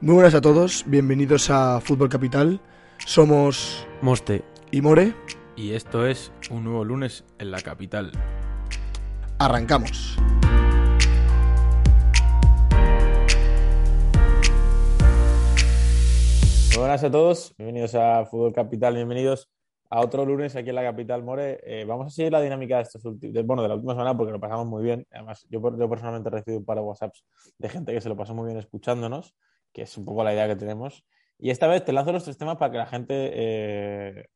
Muy buenas a todos, bienvenidos a Fútbol Capital. Somos Moste. y More. Y esto es un nuevo lunes en la capital. Arrancamos. Muy buenas a todos, bienvenidos a Fútbol Capital, bienvenidos a otro lunes aquí en la capital More. Eh, vamos a seguir la dinámica de, estos de- bueno, de la última semana porque lo pasamos muy bien. Además, yo, yo personalmente he recibido un par de WhatsApps de gente que se lo pasó muy bien escuchándonos, que es un poco la idea que tenemos. Y esta vez te lanzo los tres temas para que la gente eh,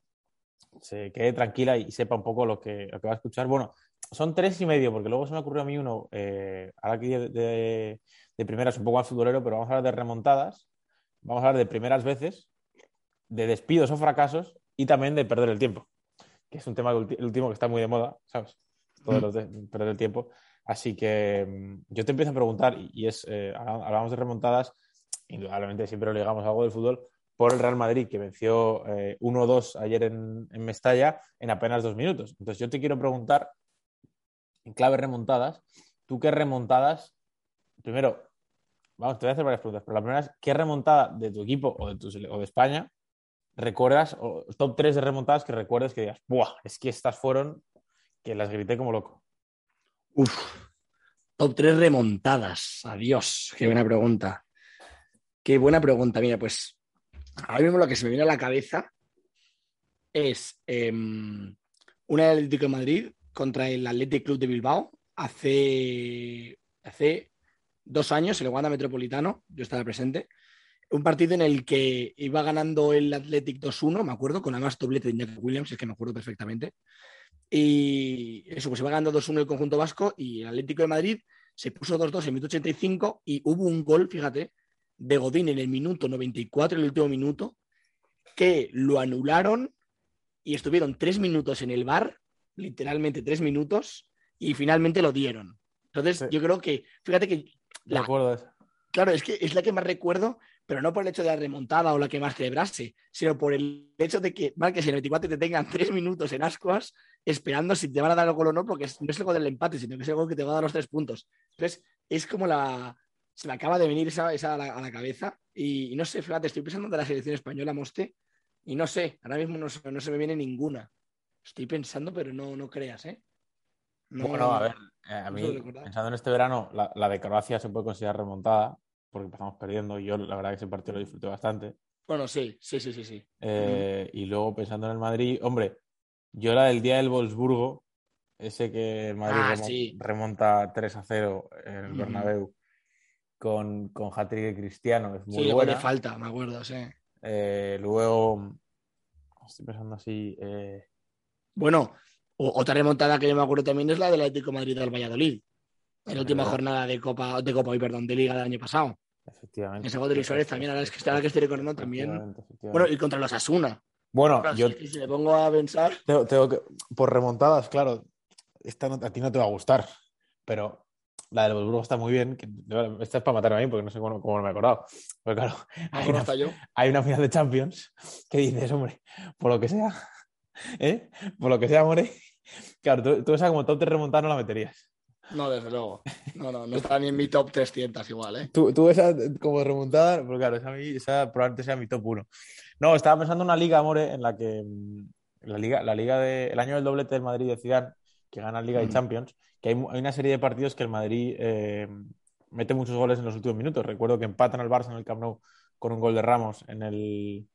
se quede tranquila y sepa un poco lo que, lo que va a escuchar. Bueno, son tres y medio, porque luego se me ocurrió a mí uno, eh, ahora aquí de, de, de primeras, un poco más futbolero, pero vamos a hablar de remontadas, vamos a hablar de primeras veces, de despidos o fracasos y también de perder el tiempo, que es un tema el último que está muy de moda, ¿sabes? Todo lo de perder el tiempo. Así que mm, yo te empiezo a preguntar, y, es, eh, habla- hablamos de remontadas, indudablemente siempre lo ligamos a algo del fútbol, por el Real Madrid, que venció eh, 1-2 ayer en, Mestalla en apenas dos minutos. Entonces yo te quiero preguntar, en clave remontadas, ¿tú qué remontadas? Primero, vamos, te voy a hacer varias preguntas, pero la primera es, ¿qué remontada de tu equipo o de España recuerdas, o top 3 de remontadas que recuerdes que digas, ¡buah! Es que estas fueron que las grité como loco. Uf, top 3 remontadas. Adiós, qué buena pregunta. Qué buena pregunta. Mira, pues ahora mismo lo que se me viene a la cabeza es em, una del Atlético de Madrid contra el Athletic Club de Bilbao hace, hace dos años en el Wanda Metropolitano. Yo estaba presente. Un partido en el que iba ganando el Athletic 2-1, me acuerdo, con además doblete de Iñaki Williams, es que me acuerdo perfectamente. Y eso, pues iba ganando 2-1 el conjunto vasco y el Atlético de Madrid se puso 2-2 en el minuto 85 y hubo un gol, fíjate, de Godín en el minuto 94, el último minuto, que lo anularon y estuvieron tres minutos en el bar, literalmente tres minutos, y finalmente lo dieron. Entonces, Sí. yo creo que, fíjate que la, acuerdo de eso. Claro, es que es la que más recuerdo, pero no por el hecho de la remontada o la que más celebrarse, sino por el hecho de que marques en el 24 y te tengan tres minutos en ascuas esperando si te van a dar el gol o no, porque no es el gol del empate, sino que es el gol que te va a dar los tres puntos. Entonces, es como la. Se me acaba de venir esa, esa a, la, a la cabeza. Y, y no sé, fíjate, estoy pensando de la selección española, Moste, y no sé, ahora mismo no, se- no se me viene ninguna. Estoy pensando, pero no, no creas, ¿eh? No- Bueno, a ver, eh, a mí, pensando en este verano, la, la de Croacia se puede considerar remontada, porque empezamos perdiendo y yo la verdad que ese partido lo disfruté bastante. Bueno, sí, sí, sí, sí, sí. Eh, Y luego pensando en el Madrid, hombre, yo la del día del Wolfsburgo, ese que el Madrid Ah, sí. remonta 3 a 0 en el. Bernabéu con, con hat-trick de Cristiano, es muy Sí, buena. falta, me acuerdo, sí. Eh, luego, estoy pensando así, eh, Bueno, otra remontada que yo me acuerdo también es la del Atlético de Madrid al Valladolid. En la última verdad. jornada de Copa, de Copa, perdón, de Liga del año pasado. efectivamente. Ese gol de Luis Suárez también, ahora es que, ahora que estoy recordando también. Efectivamente, efectivamente. Bueno, y contra los Asuna. Bueno, Claro, yo si, si me pongo a pensar. tengo, tengo que, por remontadas, claro, esta no- a ti no te va a gustar, pero la del Wolfsburgo está muy bien. que- esta es para matarme a mí porque no sé cómo, cómo no me he acordado. Pero claro, hay una, yo. hay una final de Champions que dices, hombre, por lo que sea, ¿eh? Por lo que sea, more. Claro, tú, tú esa como top te remontada no la meterías. No, desde luego. No, no, no está ni en mi top 300 igual, ¿eh? Tú, tú esa como remontada, pero claro, esa, esa probablemente sea mi top 1. No, estaba pensando en una liga, More, en la que mm, la liga, la liga de, el año del doblete del Madrid de Zidane, que gana Liga y Mm. Champions, que hay, hay una serie de partidos que el Madrid eh, mete muchos goles en los últimos minutos. Recuerdo que empatan al Barça en el Camp Nou con un gol de Ramos en el,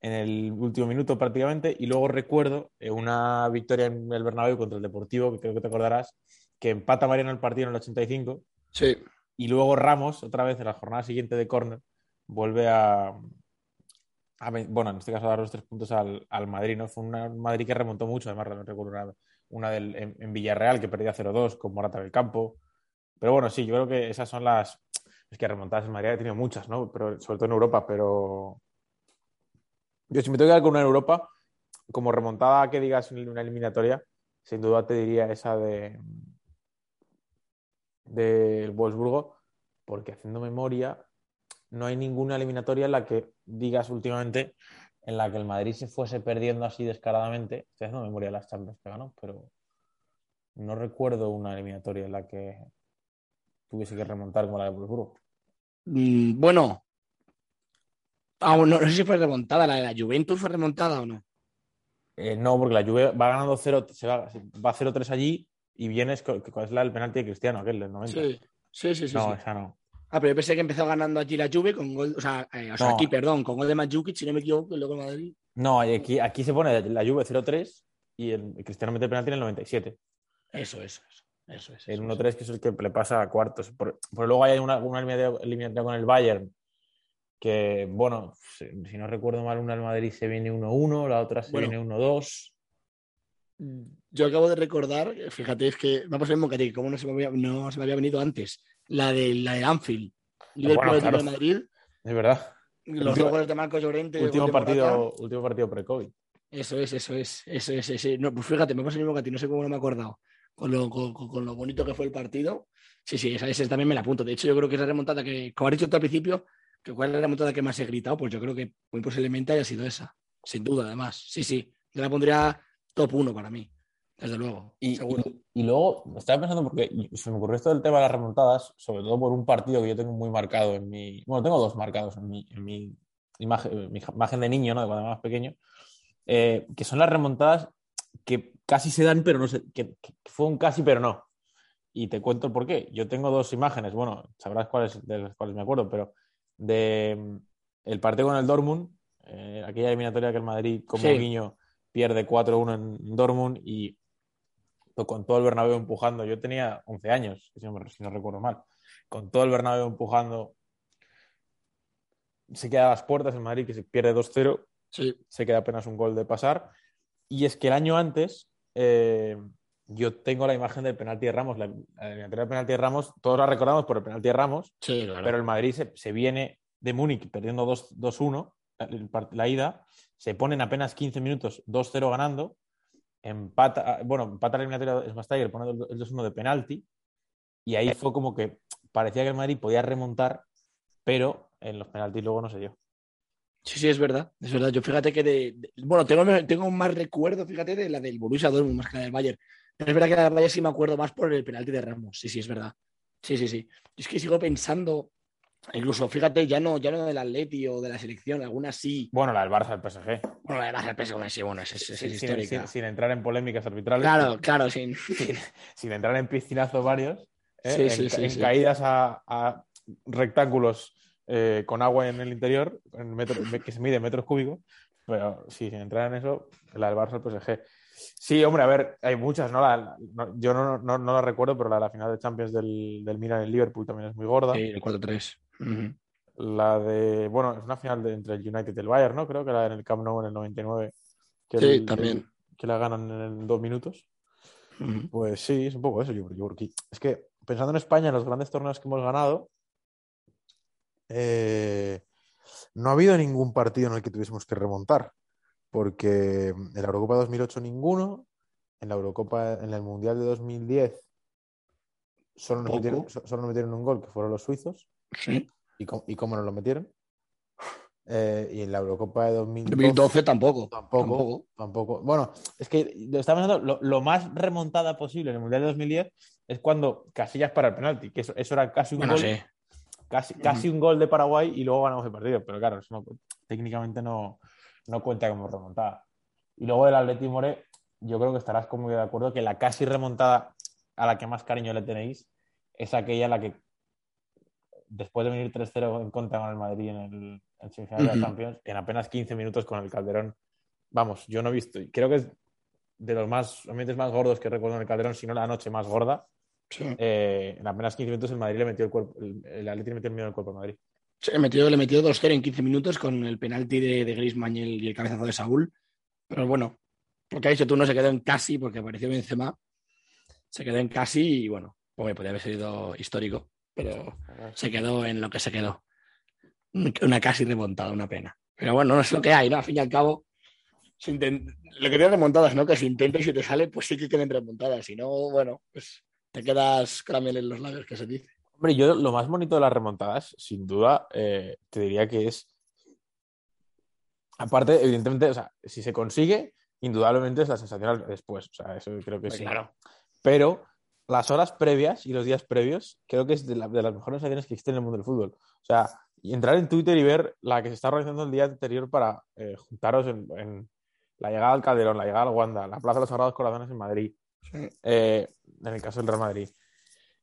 en el último minuto prácticamente. Y luego recuerdo eh, una victoria en el Bernabéu contra el Deportivo, que creo que te acordarás, que empata Mariano el partido en el 85 Sí. y luego Ramos, otra vez en la jornada siguiente de córner, vuelve a, bueno, en este caso a dar los tres puntos al, al Madrid, ¿no? Fue un Madrid que remontó mucho, además no recuerdo una, una del, en, Villarreal que perdía 0-2 con Morata del campo. Pero bueno, sí, yo creo que esas son las... Es que remontadas en Madrid ha tenido muchas, ¿no? Pero sobre todo en Europa, pero. Yo si me tengo que dar con una en Europa, como remontada que digas una eliminatoria, sin duda te diría esa de del Wolfsburgo, porque haciendo memoria, no hay ninguna eliminatoria en la que digas últimamente en la que el Madrid se fuese perdiendo así descaradamente. Estoy haciendo memoria de las Champions que ganó, pero no recuerdo una eliminatoria en la que tuviese que remontar como la de Wolfsburgo. Mm, bueno, aún no, no sé si fue remontada, la de la Juventus fue remontada o no. Eh, no, porque la Juve va ganando 0, se va, va 0-3 allí y vienes ¿cuál es la del penalti de Cristiano, aquel del 90. Sí, sí, sí. sí, no, sí. esa no. Ah, pero yo pensé que empezó ganando allí la Juve con gol, o sea, eh, o sea, No. aquí, perdón, con gol de Mandzukic, si no me equivoco, y luego el Madrid. No, aquí, aquí se pone la Juve 0-3 y el Cristiano mete penalti en el 97. Eso, eso, eso. Eso es. El eso 1-3 que es el que le pasa a cuartos. Por, por luego hay una, una eliminatoria con el Bayern que, bueno, si, si no recuerdo mal, una del Madrid se viene 1-1, la otra se Bueno. viene 1-2. es. Yo acabo de recordar, fíjate, es que vamos a ver que a ti, cómo no se, me había, no se me había venido antes. La de, la de Anfield. Liverpool Bueno, de. Madrid, Es verdad. los Último- goles de Marcos Llorente. Último partido, último partido pre-COVID. Eso es, eso es, eso es, eso es. No, pues fíjate, me pasa lo mismo que a ti, no sé cómo no me he acordado. Con lo, con, lo bonito que fue el partido. Sí, sí, esa, esa también me la apunto. De hecho, yo creo que es la remontada que, como has dicho tú al principio, que cuál es la remontada que más he gritado, pues yo creo que muy posiblemente haya sido esa. Sin duda, además. Sí, sí. Yo la pondría top 1 para mí. Desde luego. Y, seguro. y- y luego estaba pensando, porque se me ocurrió esto del tema de las remontadas, sobre todo por un partido que yo tengo muy marcado en mi. Bueno, tengo dos marcados en mi, en mi imagen, mi imagen de niño, ¿no? De cuando era más pequeño, eh, que son las remontadas que casi se dan, pero no sé, que, que fue un casi, pero no. Y te cuento el por qué. Yo tengo dos imágenes, bueno, sabrás cuáles de las cuales me acuerdo, pero de mm, el partido con el Dortmund, eh, aquella eliminatoria que el Madrid, como Sí. guiño, pierde 4-1 en Dortmund y con todo el Bernabéu empujando. Yo tenía 11 años, si no, si no recuerdo mal. Con todo el Bernabéu empujando, se queda a las puertas el Madrid que se pierde 2-0 Sí. se queda apenas un gol de pasar. Y es que el año antes, eh, yo tengo la imagen del penalti de Ramos, la, la del penalti de Ramos, todos la recordamos por el penalti de Ramos, Sí, claro. pero el Madrid se, se viene de Múnich perdiendo 2 2-1 el part- la ida, se ponen apenas 15 minutos 2-0 ganando, empata, bueno, empata la eliminatoria Schweinsteiger, pone el 2-1 de penalti, y ahí fue como que parecía que el Madrid podía remontar, pero en los penaltis luego no se dio. Sí, sí, es verdad. Es verdad. Yo fíjate que de. de- bueno, tengo, tengo más recuerdo, fíjate, de la del Borussia Dortmund más que la del Bayern. Pero es verdad que la del Bayern sí me acuerdo más por el penalti de Ramos. Sí, sí, es verdad. Sí, sí, sí. Es que sigo pensando, incluso, fíjate, ya no, ya no del Atleti o de la selección, algunas sí. Bueno, la del Barça, el PSG. Bueno, la del PSG, sí, bueno, es, es sin, histórica. sin- sin entrar en polémicas arbitrales, Claro, claro, sin. sin, entrar en piscinazos varios, ¿eh? Sí, en, sí, sí, en caídas a, a rectángulos eh, con agua en el interior, en metro- que se mide en metros cúbicos, pero sí, sin entrar en eso, la del Barça, el PSG. Sí, hombre, a ver, hay muchas, ¿no? La- la- no- yo no, no, no la recuerdo, pero la la final de Champions del, del Milan en Liverpool también es muy gorda. Sí, el 4-3. La de, bueno, es una final de- entre el United y el Bayern, ¿no? Creo que la en el Camp Nou en el 99. Que Sí, el- también. que la ganan en dos minutos. Pues sí, es un poco eso. Yo, yo es que pensando en España, en los grandes torneos que hemos ganado, eh, no ha habido ningún partido en el que tuviésemos que remontar. Porque en la Eurocopa 2008 ninguno, en la Eurocopa, en el Mundial de 2010 solo nos, metieron, so- solo nos metieron un gol, que fueron los suizos. Sí. ¿Y cómo, y cómo nos lo metieron? Eh, y en la Eurocopa de 2012, 2012 tampoco. Tampoco. Tampoco. Tampoco. Bueno, es que lo pensando, lo, lo más remontada posible en el Mundial de 2010 es cuando Casillas para el penalti, que eso, eso era casi un Bueno, gol, sí. casi, casi un gol de Paraguay y luego ganamos el partido. Pero claro, eso no- técnicamente no, no cuenta como remontada. Y luego del Atleti More, yo creo que estarás conmigo de acuerdo que la casi remontada a la que más cariño le tenéis es aquella la que después de venir 3-0 en contra con el Madrid en el en semifinal de la Champions, en apenas 15 minutos con el Calderón. Vamos, yo no he visto, y creo que es de los más ambientes más gordos que recuerdo en el Calderón, si no la noche más gorda. Sí. Eh, en apenas 15 minutos el Madrid le metió el cuerpo, el, el Atleti le metió el miedo al cuerpo al Madrid. Sí, le metió, le metió 2-0 en 15 minutos con el penalti de, de Griezmann y el, y el cabezazo de Saúl. Pero bueno, porque ha dicho tú, no se quedó en casi porque apareció Benzema. Se quedó en casi y bueno, pues podría haber sido histórico. pero se quedó en lo que se quedó. Una casi remontada, una pena. Pero bueno, no es lo que hay, ¿no? Al fin y al cabo, lo que tiene remontadas, ¿no? Que si intentas y si te sale, pues sí que queden remontadas. Si no, bueno, pues te quedas caramel en los labios, que se dice. Hombre, yo lo más bonito de las remontadas, sin duda, eh, te diría que es. Aparte, evidentemente, o sea, si se consigue, indudablemente es la sensación después. O sea, eso creo que sí. Claro. Pero las horas previas y los días previos, creo que es de, las mejores sensaciones que existen en el mundo del fútbol. O sea, entrar en Twitter y ver la que se está organizando el día anterior para eh, juntaros en, la llegada al Calderón, la llegada al Wanda, la Plaza de los Sagrados Corazones en Madrid, eh, en el caso del Real Madrid.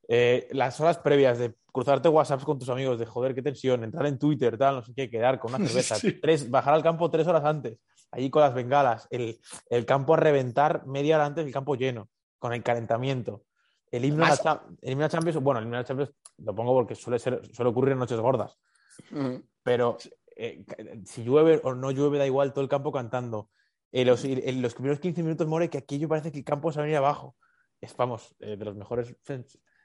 Eh, las horas previas de cruzarte WhatsApps con tus amigos, de joder, qué tensión, entrar en Twitter, tal, no sé qué, quedar con una cerveza, tres, bajar al campo tres horas antes, allí con las bengalas, el, el, campo a reventar media hora antes, el campo lleno, con el calentamiento. El himno, a la, Champions, bueno, el himno a la Champions lo pongo porque suele, ser, suele ocurrir en noches gordas, pero eh, si llueve o no llueve, da igual, todo el campo cantando. En los, en los primeros 15 minutos more que aquello parece que el campo se va a venir abajo. Es, vamos, de los mejores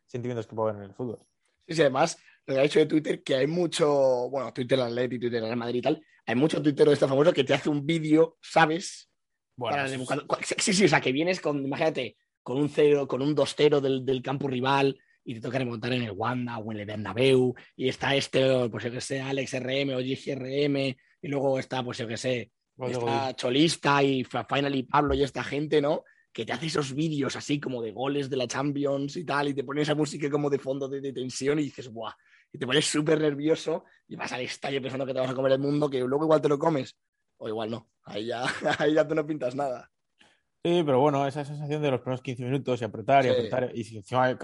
sentimientos que puedo ver en el fútbol. Sí, sí, además, lo que ha dicho de Twitter, que hay mucho, bueno, Twitter Atleti, Twitter Real Madrid y tal, hay mucho Twitter de este famoso que te hace un vídeo, ¿sabes? Bueno, sí, sí, o sea, que vienes con, imagínate, con un cero, con un 2-0 del, del, campo rival y te toca remontar en el Wanda o en el Bernabéu y está este, pues yo que sé, Alex RM o GGRM y luego está, pues yo que sé, está Cholista y Finally Pablo y esta gente, ¿no? que te hace esos vídeos así como de goles de la Champions y tal, y te pones esa música como de fondo de, tensión y dices, ¡buah! Y te pones súper nervioso y vas al estadio pensando que te vas a comer el mundo, que luego igual te lo comes, o igual no, ahí ya, ahí ya tú no pintas nada. Sí, pero bueno, esa sensación de los primeros 15 minutos y apretar y apretar, y si encima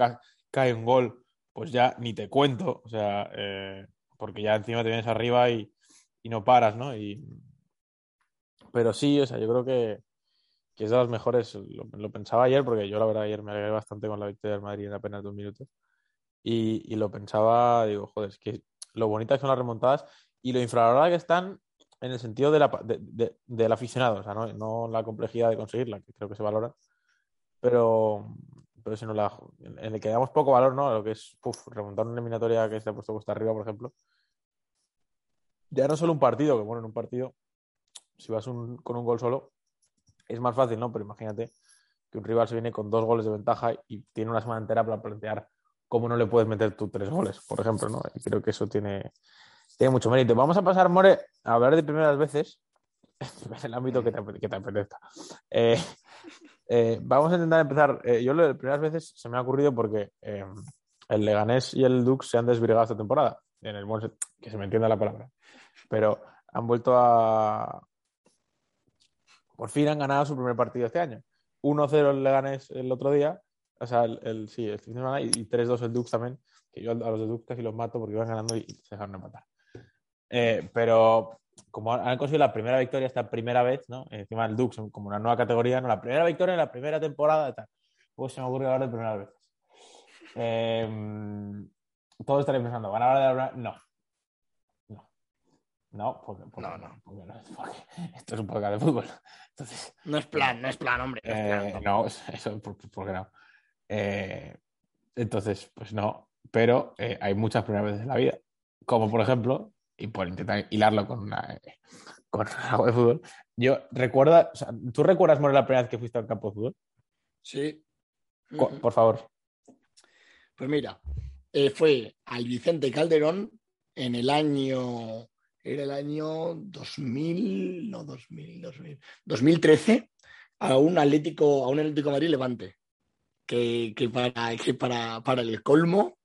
cae, un gol, pues ya ni te cuento, o sea, eh, porque ya encima te vienes arriba y, y no paras, ¿no? Y... Pero sí, o sea, yo creo que, que es de las mejores, lo, pensaba ayer, porque yo la verdad ayer me alegré bastante con la victoria del Madrid en apenas dos minutos. Y, y lo pensaba, digo, joder, es que lo bonitas son las remontadas y lo infravalorada que están en el sentido de la, de, del aficionado, o sea, no, no, la complejidad de conseguirla, que creo que se valora, pero, pero si no la, en el que damos poco valor, ¿no? Lo que es remontar una eliminatoria que se ha puesto cuesta arriba, por ejemplo. Ya no solo un partido, que bueno, en un partido, si vas con un gol solo, es más fácil, ¿no? Pero imagínate que un rival se viene con dos goles de ventaja y tiene una semana entera para plantear cómo no le puedes meter tú tres goles, por ejemplo, ¿no? Y creo que eso tiene, tiene mucho mérito. Vamos a pasar, More, a hablar de primeras veces, en el ámbito que te, apetezca. Eh, eh, vamos a intentar empezar. Eh, yo lo de primeras veces se me ha ocurrido porque el Leganés y el Dux se han desvirgado esta temporada, en el que se me entienda la palabra, pero han vuelto a, por fin han ganado su primer partido este año. 1-0 el Leganés el otro día, o sea, el, sí, el fin de semana, y 3-2 el Dux también, que yo a los de Dux casi los mato porque iban ganando y se dejaron de matar. Eh, pero como han conseguido la primera victoria esta primera vez, ¿no? Encima el Dux, como una nueva categoría, ¿no? La primera victoria en la primera temporada tal. Pues se me ocurre hablar de primeras veces. Eh, todos estaréis pensando, ¿van a hablar de la No, no, porque, no, no. esto es un podcast de fútbol. Entonces, no es plan, no es plan, hombre. No, eh, eso porque no. Eh, entonces, pues no, pero eh, hay muchas primeras veces en la vida, como por ejemplo, y por intentar hilarlo con, una, con algo de fútbol, yo recuerda, o sea, ¿tú recuerdas, More, la primera vez que fuiste al campo de fútbol? Sí. Por favor. Pues mira, fue al Vicente Calderón en el año era el año 2000, no 2000, 2000 2013, a un Atlético, a un Atlético Madrid Levante, que, que, para, que para, para el colmo,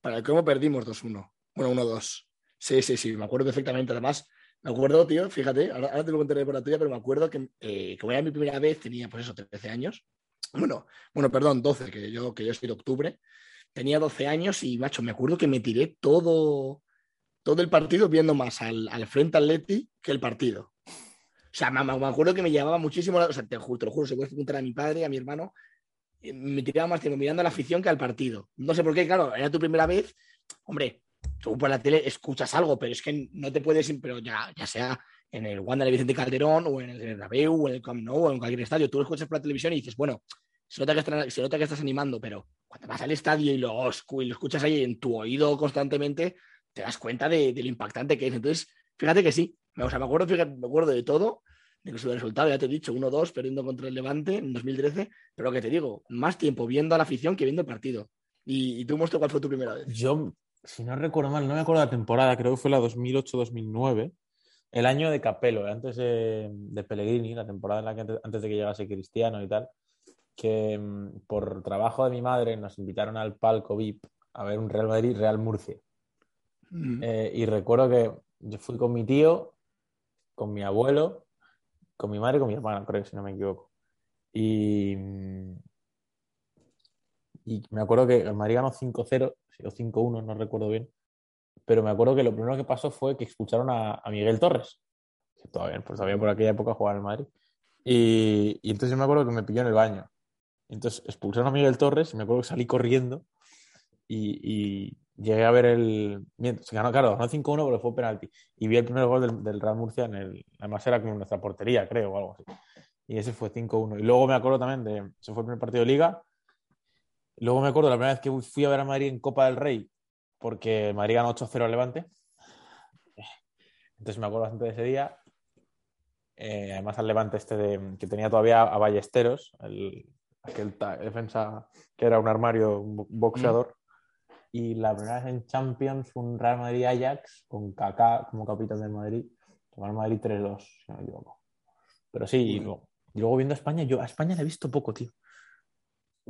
para el colmo perdimos 2-1, bueno, 1-2. Sí, sí, sí, me acuerdo perfectamente. Además, me acuerdo, tío, fíjate, ahora, te lo contaré por la tuya, pero me acuerdo que eh, como era mi primera vez, tenía pues eso, 13 años. Bueno, bueno, perdón, 12, que yo, que yo soy de octubre. Tenía 12 años y, macho, me acuerdo que me tiré todo, todo el partido viendo más al, al frente Atleti que el partido. O sea, me, me, acuerdo que me llevaba muchísimo, o sea, te, juro, te lo juro, se puede preguntar a mi padre, a mi hermano, me tiraba más tiempo mirando a la afición que al partido. No sé por qué, claro, era tu primera vez, hombre, tú por la tele escuchas algo, pero es que no te puedes, pero ya, ya sea en el Wanda de Vicente Calderón o en el Bernabéu o en el Camp Nou o en cualquier estadio, tú escuchas por la televisión y dices, bueno, se nota que, estás, se nota que estás animando, pero cuando vas al estadio y lo, escuchas ahí en tu oído constantemente, te das cuenta de, de lo impactante que es. Entonces, fíjate que sí, o sea, me acuerdo, me acuerdo de todo, incluso del resultado, ya te he dicho, 1-2 perdiendo contra el Levante en 2013, pero lo que te digo, más tiempo viendo a la afición que viendo el partido. Y, y tú, Monstruo, ¿cuál fue tu primera vez? Yo, si no recuerdo mal, no me acuerdo la temporada, creo que fue la 2008-2009, el año de Capello, antes de, de, Pellegrini, la temporada en la que antes, antes de que llegase Cristiano y tal, que mm, por trabajo de mi madre nos invitaron al palco VIP a ver un Real Madrid-Real Murcia. Mm. Eh, y recuerdo que yo fui con mi tío, con mi abuelo, con mi madre y con mi hermana, creo, si no me equivoco. Y, y me acuerdo que el Madrid ganó 5-0, o 5-1, no recuerdo bien. Pero me acuerdo que lo primero que pasó fue que expulsaron a, a Miguel Torres, que todavía, pues todavía por aquella época jugaba en el Madrid. Y, y entonces yo me acuerdo que me pilló en el baño. Entonces expulsaron a Miguel Torres y me acuerdo que salí corriendo y, y llegué a ver el. Se ganó, claro, ganó 5-1, pero fue penalti. Y vi el primer gol del, del, Real Murcia en el. Además era como nuestra portería, creo, o algo así. Y ese fue 5-1. Y luego me acuerdo también de. Ese fue el primer partido de Liga. Luego me acuerdo la primera vez que fui a ver a Madrid en Copa del Rey, porque Madrid ganó 8-0 al Levante. Entonces me acuerdo bastante de ese día. Eh, además al Levante este de, que tenía todavía a Ballesteros, el, aquel defensa que era un armario, un boxeador. Mm. Y la primera vez en Champions, un Real Madrid-Ajax con Kaká como capitán del Madrid. Real Madrid 3-2, si no me equivoco. Pero sí, y luego, y luego, viendo a España, yo a España la he visto poco, tío.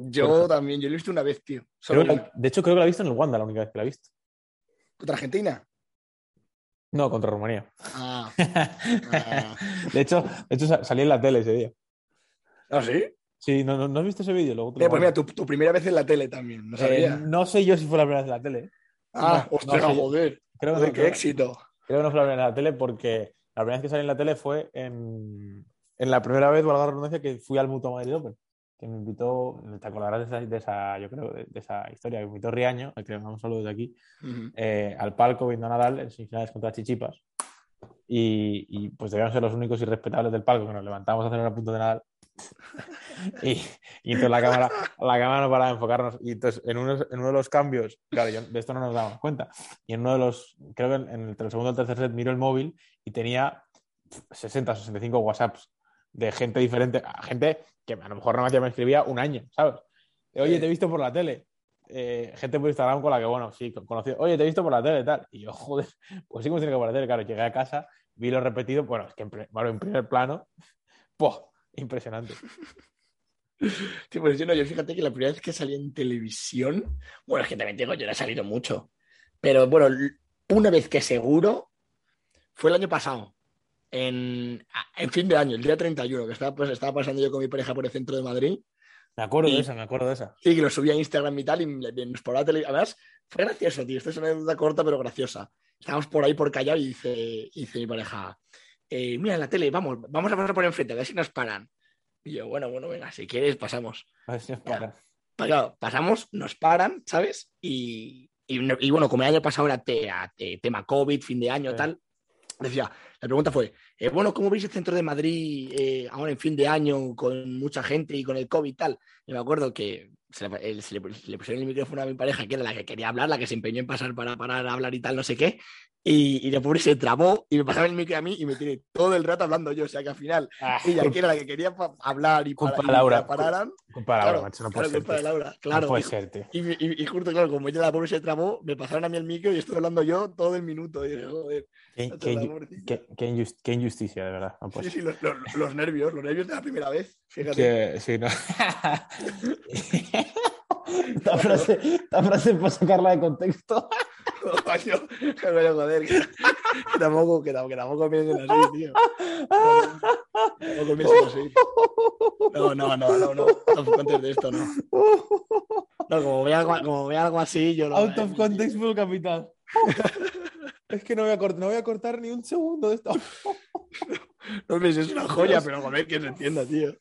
Yo también, yo lo he visto una vez, tío. La, de hecho, creo que la he visto en el Wanda, la única vez que la he visto. ¿Contra Argentina? No, contra Rumanía. Ah. ah. de, hecho, de hecho, salí en la tele ese día. ¿Ah, sí? Sí, ¿no, no, ¿no has visto ese vídeo? Luego eh, pues mira, tu, tu, primera vez en la tele también. No, eh, no, sé yo si fue la primera vez en la tele. Ah, no, ostras, no, joder. Creo que, qué éxito. Creo que no fue la primera vez en la tele porque la primera vez que salí en la tele fue en, en la primera vez, valga la redundancia, que fui al Mutua Madrid Open. Que me invitó, te acordarás de esa, de esa yo creo, de, de, esa historia, que me invitó Riaño, al que le mandamos un saludo desde aquí, uh -huh. eh, al palco viendo a Nadal en semifinales contra Chichipas. Y, y, pues debíamos ser los únicos irrespetables del palco que nos levantamos a hacer una punto de Nadal. y, y, entonces la cámara, la cámara no paraba de enfocarnos. Y entonces en uno, en uno de los cambios, claro, yo, de esto no nos damos cuenta. Y en uno de los, creo que en, el segundo o el tercer set miro el móvil y tenía 60, 65 WhatsApps de gente diferente, gente que a lo mejor no me escribía un año, ¿sabes? Oye, te he visto por la tele. Eh, gente por Instagram con la que, bueno, sí, conocí. Oye, te he visto por la tele y tal. Y yo, joder, pues sí, como tiene que por la tele. Claro, llegué a casa, vi lo repetido. Bueno, es que en, bueno, en primer plano, ¡poh! Impresionante. Sí, pues yo no, yo fíjate que la primera vez que salí en televisión, bueno, es que también digo, yo no he salido mucho, pero bueno, una vez que seguro fue el año pasado, en, en fin de año, el día 31, que estaba, pues, estaba pasando yo con mi pareja por el centro de Madrid. Me acuerdo y, de esa, me acuerdo de esa. Y que lo subí a Instagram y tal, y nos por la tele. Además, fue gracioso, tío. Esto es una anécdota corta, pero graciosa. Estábamos por ahí por callar y dice, dice mi pareja, eh, mira en la tele, vamos, vamos a pasar por enfrente, a ver si nos paran. Y yo, bueno, bueno, venga, si quieres, pasamos. A ver si nos paran. Claro, pasamos, nos paran, ¿sabes? Y, y, y bueno, como el año pasado era te, te, tema COVID, fin de año, sí. tal, decía, la pregunta fue, eh, bueno, ¿cómo veis el centro de Madrid eh, ahora en fin de año con mucha gente y con el COVID y tal? Y me acuerdo que se le, se le, le pusieron el micrófono a mi pareja, que era la que quería hablar, la que se empeñó en pasar para parar a hablar y tal, no sé qué. Y, y de pobre se trabó y me pasaba el micro a mí y me tiene todo el rato hablando yo. O sea que al final ah, ella, que era la que quería hablar y, para, y Laura, pararan. Culpa de Laura, macho, no puede claro, ser. Laura, claro. No puede ser. Y, y, y, justo, claro, como ella la pobre se trabó, me pasaron a mí el micro y estoy hablando yo todo el minuto. Y joder. Qué, qué, qué, qué, injust, qué, injusticia, de verdad. No sí, sí, los, los, los, nervios, los nervios de la primera vez. Fíjate. Que, sí, no. esta, frase, esta frase para sacarla de contexto. Coño, pero joder, que, que, tampoco, que, que tampoco piensen así, tío. Tampoco piensen así. No, no, no, no, no. Out of context de esto, no. No, como vea algo, como vea algo así, yo lo. Out of context full capital. Es que no voy, a cortar, no voy a cortar ni un segundo de esto. No, no es una joya, pero joder, que se entienda, tío.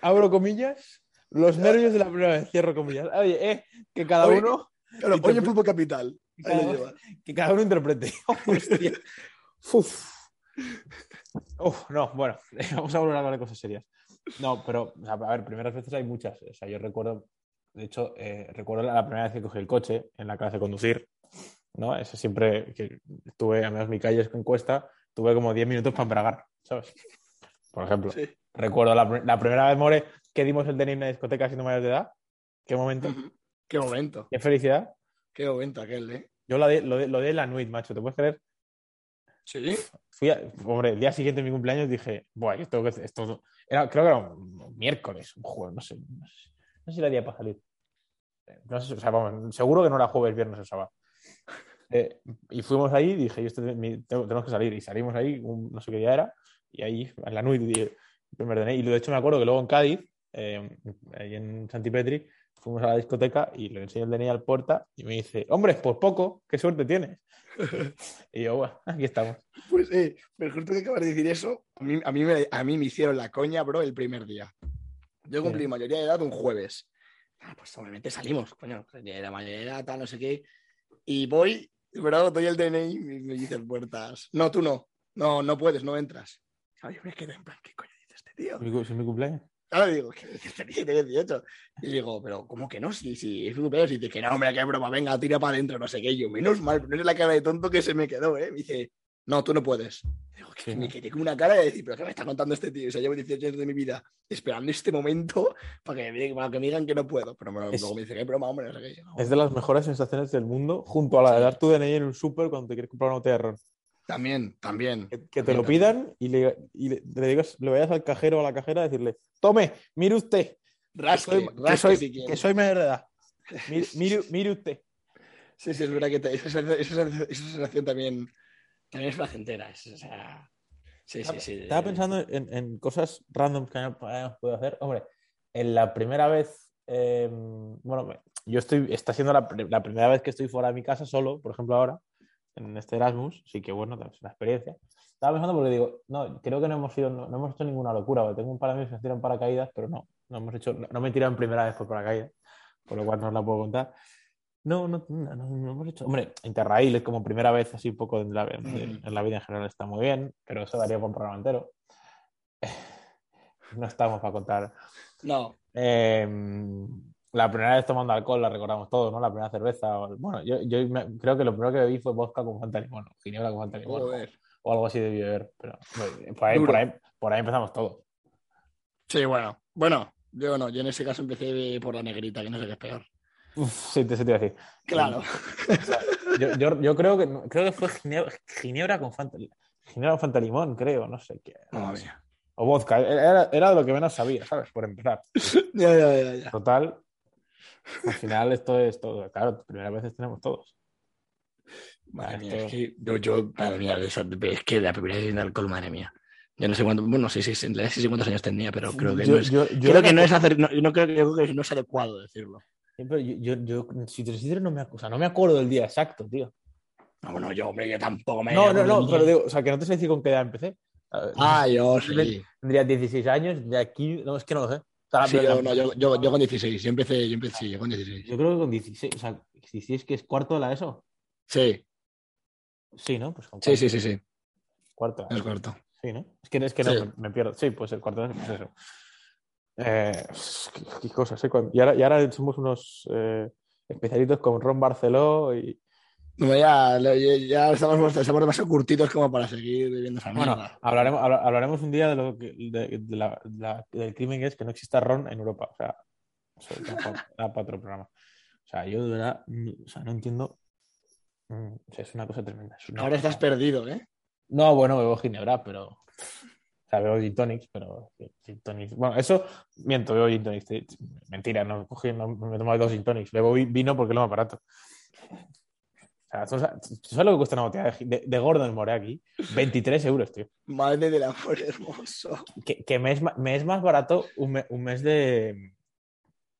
Abro comillas. Los nervios de la primera vez, cierro comillas. Oye, eh, que cada oye, uno. Claro, oye, en Fútbol Capital. Que cada, que cada, uno interprete. Hostia. Uf. Uf, no, bueno, vamos a volver a hablar de cosas serias. No, pero, o sea, a ver, primeras veces hay muchas. O sea, yo recuerdo, de hecho, eh, recuerdo la primera vez que cogí el coche en la clase de conducir, ¿no? Eso siempre que estuve, a menos mi calle es con cuesta, tuve como 10 minutos para embragar, ¿sabes? Por ejemplo. Sí. Recuerdo la, la primera vez, More, que dimos el tenis en una discoteca siendo mayores de edad. ¿Qué momento? Qué momento, ¿Qué felicidad? qué momento aquel, ¿eh? Yo lo de, lo de, lo de la Nuit, macho, ¿te puedes creer? Sí. Fui a- hombre, el día siguiente de mi cumpleaños dije, Buah, que esto era, creo que era un, un miércoles, un jueves, no sé, no sé, no sé si era día para salir. No sé, o sea, vamos, seguro que no era jueves, viernes o sábado. Eh, y fuimos ahí, dije, yo esto- mi- tengo- tenemos que salir. Y salimos ahí, un- no sé qué día era, y ahí, en la nuit, el primer DNI. Y de hecho me acuerdo que luego en Cádiz, eh, ahí en Santipetri, fuimos a la discoteca y le enseño el DNI al puerta y me dice, hombre, pues poco, qué suerte tienes. y yo, bueno, aquí estamos. Pues, eh, pero justo que acabas de decir eso, a mí, a, mí me, a mí me hicieron la coña, bro, el primer día. Yo cumplí Sí. mayoría de edad un jueves. Ah, pues obviamente salimos, coño. De la mayoría de edad, tal, no sé qué. Y voy, bro, doy el DNI y me dicen puertas. No, tú no. No, no puedes, no entras. Yo me quedo en plan, ¿qué coño dice este tío? ¿Es mi, es mi cumpleaños? Claro, digo, ¿qué dice tío? Tiene 18. Y digo, pero ¿cómo que no? Si, si es mi cumpleaños. Y dice que no, hombre, qué broma, venga, tira para adentro, no sé qué. Yo, menos mal, pero no es la cara de tonto que se me quedó, ¿eh? Me dice, no, tú no puedes. Digo, que Sí, me quedé con una cara de decir, pero ¿qué me está contando este tío? O sea, llevo 18 años de mi vida esperando este momento para que me, digan- para que me digan que no puedo. Pero bueno, Es- luego me dice, qué broma, hombre, no sé qué. Es de las mejores sensaciones del mundo, junto a la de dar tu DNI en un súper cuando te quieres comprar una botella de ron. También, también. Que, que te lo pidan y le, y le, le digas, le vayas al cajero o a la cajera a decirle, tome, mire usted, que Rasque, que rasque soy- si quiere. que soy de edad. Mire, mire, mire usted. Sí, sí, es verdad que te- esa, esa, esa, esa sensación también, también es placentera. es- o sea, sí, sí, sí. Estaba pensando en, en cosas random que hayamos podido hacer. Hombre, en la primera vez, eh, bueno, yo estoy, está siendo la primera vez que estoy fuera de mi casa solo, por ejemplo, ahora, en este Erasmus, sí que bueno, es una experiencia. Estaba pensando porque digo, no, creo que no hemos, ido, no, no hemos hecho ninguna locura. porque Tengo un par de amigos que se tiran paracaídas, pero no, no hemos hecho, no, no me en primera vez por paracaídas, por lo cual no os la puedo contar. No, no, no, no, no hemos hecho. Hombre, Interrail es como primera vez así un poco en la, en- en la vida en general está muy bien, pero eso daría para un programa entero. No estamos para contar. No, Eh, la primera vez tomando alcohol la recordamos todos, ¿no? La primera cerveza. o- Bueno, yo, yo me- creo que lo primero que bebí fue vodka con Fanta Limón, ginebra con Fanta Limón, o, algo así de beber. Pero por ahí, por ahí, por ahí empezamos todos. Sí, bueno. Bueno, yo no, yo en ese caso empecé por la negrita, que no sé qué es peor. Uf, sí, te, sí te iba a decir. Claro. Yo, yo, yo creo que creo que fue ginebra, ginebra con Fanta, ginebra con Fanta Limón, creo, no sé qué. O vodka, era, era de lo que menos sabía, ¿sabes? Por empezar. Ya, ya, ya, ya. Total, al final esto es todo. Claro, primeras veces tenemos todos. Madre Ah, mía, es que yo, yo, madre mía, es que la primera vez de alcohol, madre mía. Yo no sé cuánto, bueno, sí, sí, sí, sí cuántos años tenía, pero creo que Yo- no es, yo- yo creo que no es hacer, no, no creo que, creo que no es adecuado decirlo. Sí, pero yo, yo, si te sincero, no me, o sea, no me acuerdo del día exacto, tío. No, bueno, yo, hombre, yo tampoco me. No, no, no, pero digo, o sea, que no te sé decir con qué edad empecé. Ver, Ah, yo sí. Tendría 16 años, de aquí, no, es que no lo sé. Sí, yo, no, yo, yo, yo con 16, yo empecé, yo empecé, sí, yo con 16. yo creo que con 16, o sea, si es que es cuarto de la ESO. Sí, Sí, ¿no? Pues con sí, sí, sí, sí, Cuarto. es corto. Sí, ¿no? Es que, es que no, Sí. me, me pierdo. Sí, pues el cuarto de pues eso. Eh, qué, qué cosas, ¿eh? Y ahora, y ahora somos unos eh, especialitos con Ron Barceló y, No, ya, ya, estamos, estamos demasiado curtidos como para seguir viviendo esa Bueno, hablaremos, habla- hablaremos un día de lo que, de, de la- la- del crimen que es que no exista ron en Europa. O sea, eso da pa- da para otro programa. O sea, yo de verdad o sea, no entiendo. Mm, o sea, es una cosa tremenda. es una Ahora estás cosa- perdido, ¿eh? No, bueno, bebo ginebra, pero. O sea, bebo gin tonics, pero. gin tonics- Bueno, eso miento, bebo gin tonics. Mentira, no, cogí, no me tomo dos gin tonics. Bebo vi- vino porque es lo más barato. O sea, ¿tú sabes lo que cuesta una botella de, gi- de, de Gordon More aquí? 23 euros, tío. Madre del amor hermoso. que, que me, es, me es más barato un, me- un mes de,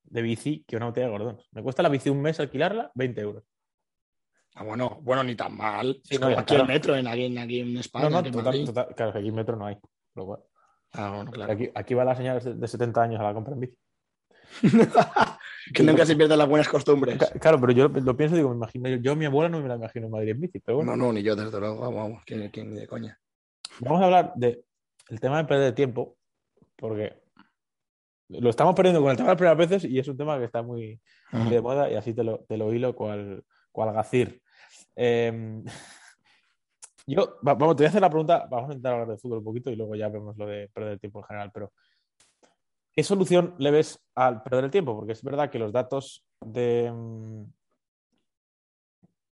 de bici que una botella de Gordon. Me cuesta la bici un mes alquilarla, 20 euros. Ah, bueno, bueno, ni tan mal. Sí, es no, como aquí claro. el metro en, aquí, en, aquí en España. No, no, total, total- claro, que aquí metro no hay. Lo cual- Ah, bueno, claro. aquí, aquí va la señora de de 70 años a la compra en bici. que nunca se pierdan las buenas costumbres. Claro, pero yo lo, pienso y digo, me imagino, yo, mi abuela no me la imagino en Madrid en bici, pero bueno. No, no, ni yo, desde luego. Vamos, vamos. ¿Quién, quién de coña? Vamos a hablar del tema de perder tiempo, porque lo estamos perdiendo con el tema de las primeras veces y es un tema que está muy, de moda y así te lo, te lo hilo cual, cual gacir. Eh, yo, va- vamos, te voy a hacer la pregunta, vamos a intentar hablar de fútbol un poquito y luego ya vemos lo de perder tiempo en general, pero ¿qué solución le ves al perder el tiempo? Porque es verdad que los datos de, mm,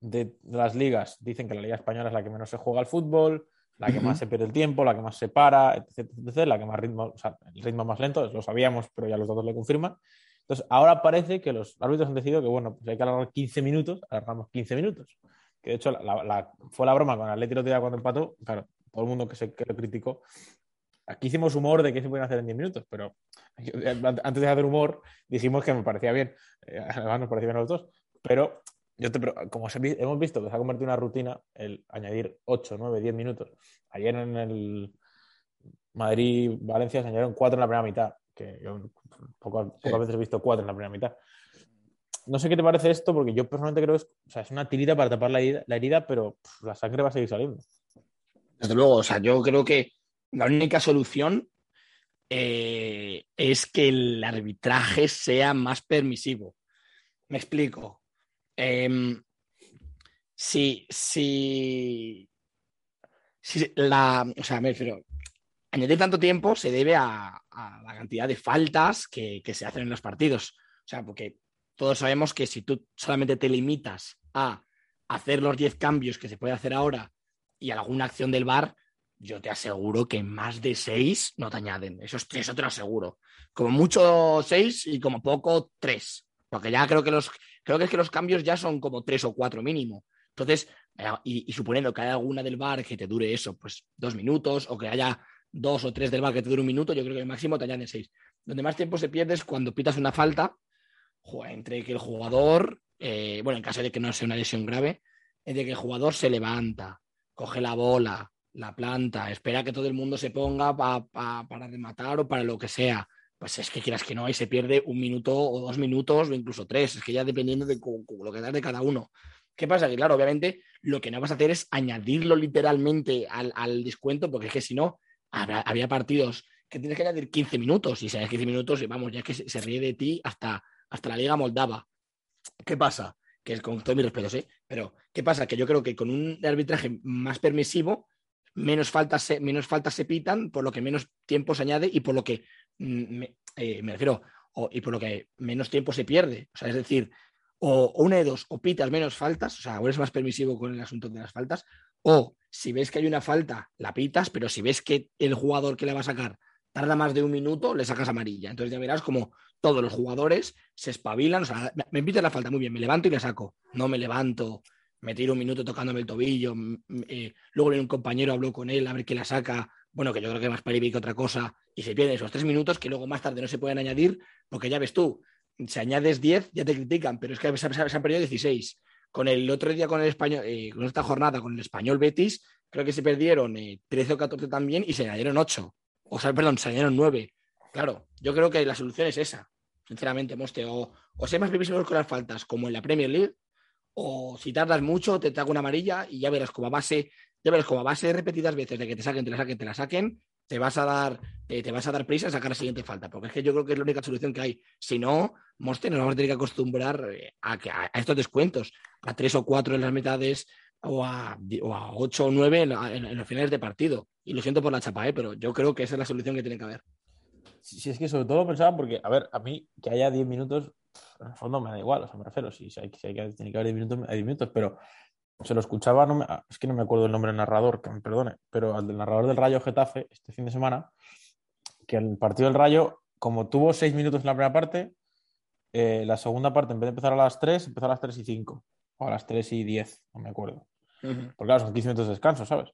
de las ligas dicen que la Liga Española es la que menos se juega al fútbol, la que más se pierde el tiempo, la que más se para, etc, etc, la que más ritmo, o sea, el ritmo más lento, lo sabíamos, pero ya los datos le confirman. Entonces, ahora parece que los árbitros han decidido que, bueno, pues hay que alargar 15 minutos, alargamos 15 minutos. Que de hecho la- la- fue la broma con el Atlético de cuando empató, claro, todo el mundo que, se, que lo criticó. Aquí hicimos humor de que se pueden hacer en 10 minutos, pero yo- antes de hacer humor dijimos que me parecía bien, eh, además nos parecía bien a los dos, pero yo te, pero como hemos visto que se ha convertido en una rutina el añadir 8, 9, 10 minutos. Ayer en el Madrid-Valencia se añadieron 4 en la primera mitad, que yo pocas, Sí. pocas veces he visto 4 en la primera mitad. No sé qué te parece esto, porque yo personalmente creo que es, o sea, es una tirita para tapar la herida, la herida, pero pff, la sangre va a seguir saliendo. Desde luego, o sea, yo creo que la única solución eh, es que el arbitraje sea más permisivo. Me explico. Em, si, si, si la, o sea, me refiero, añadir tanto tiempo se debe a, la cantidad de faltas que, que se hacen en los partidos. O sea, porque todos sabemos que si tú solamente te limitas a hacer los 10 cambios que se puede hacer ahora y alguna acción del VAR, yo te aseguro que más de 6 no te añaden. Esos tres yo te lo aseguro. Como mucho 6 y como poco 3. Porque ya creo que los creo que es que los cambios ya son como 3 o 4 mínimo. Entonces, eh, y, suponiendo que haya alguna del VAR que te dure eso, pues dos minutos, o que haya dos o tres del VAR que te dure un minuto, yo creo que el máximo te añaden 6. Donde más tiempo se pierde es cuando pitas una falta, entre que el jugador, eh, bueno, en caso de que no sea una lesión grave, entre que el jugador se levanta, coge la bola, la planta, espera que todo el mundo se ponga pa- pa- para rematar o para lo que sea. Pues es que quieras que no, ahí se pierde un minuto o dos minutos o incluso tres. Es que ya dependiendo de lo que das de cada uno. ¿Qué pasa? Que claro, obviamente lo que no vas a hacer es añadirlo literalmente al, al descuento, porque es que si no, había partidos que tienes que añadir 15 minutos y si hay 15 minutos, y vamos, ya que se, ríe de ti hasta, hasta la Liga Moldava. ¿Qué pasa? Que con todo mi respeto, ¿sí? Pero, ¿qué pasa? Que yo creo que con un arbitraje más permisivo, menos faltas se, menos faltas se pitan, por lo que menos tiempo se añade y por lo que mm, me, eh, me refiero, y por lo que menos tiempo se pierde. O sea, es decir, o, una de dos, o pitas menos faltas, o sea, o eres más permisivo con el asunto de las faltas, o si ves que hay una falta, la pitas, pero si ves que el jugador que le va a sacar tarda más de un minuto, le sacas amarilla. Entonces ya verás como todos los jugadores se espabilan, o sea, me- pitas la falta, muy bien, me levanto y le saco. No me levanto, me un minuto tocándome el tobillo, eh, luego viene un compañero, hablo con él, a ver qué la saca, bueno, que yo creo que más para que otra cosa, y se pierden esos tres minutos que luego más tarde no se pueden añadir, porque ya ves tú, si añades 10 ya te critican, pero es que se, se- se han perdido 16. Con el otro día con el español, eh, con esta jornada con el español Betis, creo que se perdieron eh, 13 o 14 también y se añadieron 8. O sea, perdón, se añadieron 9. Claro, yo creo que la solución es esa. Sinceramente, Moste, o, o ser más previsivos con las faltas, como en la Premier League, o si tardas mucho, te trago una amarilla y ya verás como a base, ya verás como a base repetidas veces de que te saquen, te la saquen, te la saquen, te vas a dar, te, te vas a dar prisa a sacar la siguiente falta. Porque es que yo creo que es la única solución que hay. Si no, Moste, nos vamos a tener que acostumbrar eh, a, a, a estos descuentos, a tres o cuatro en las mitades o a, o a ocho o nueve en, los finales de partido. Y lo siento por la chapa, ¿eh? pero yo creo que esa es la solución que tiene que haber. Si, si es que sobre todo pensaba porque, a ver, a mí que haya 10 minutos, en el fondo me da igual, o sea, me refiero, si, hay, si hay que, tiene que haber 10 minutos, hay 10 minutos, pero se lo escuchaba, no me- ah, es que no me acuerdo el nombre del narrador, que me perdone, pero al del narrador del Rayo Getafe este fin de semana, que el partido del Rayo, como tuvo 6 minutos en la primera parte, eh, la segunda parte, en vez de empezar a las 3, empezó a las 3 y 5, o a las 3 y 10, no me acuerdo. Porque claro, son 15 minutos de descanso, ¿sabes?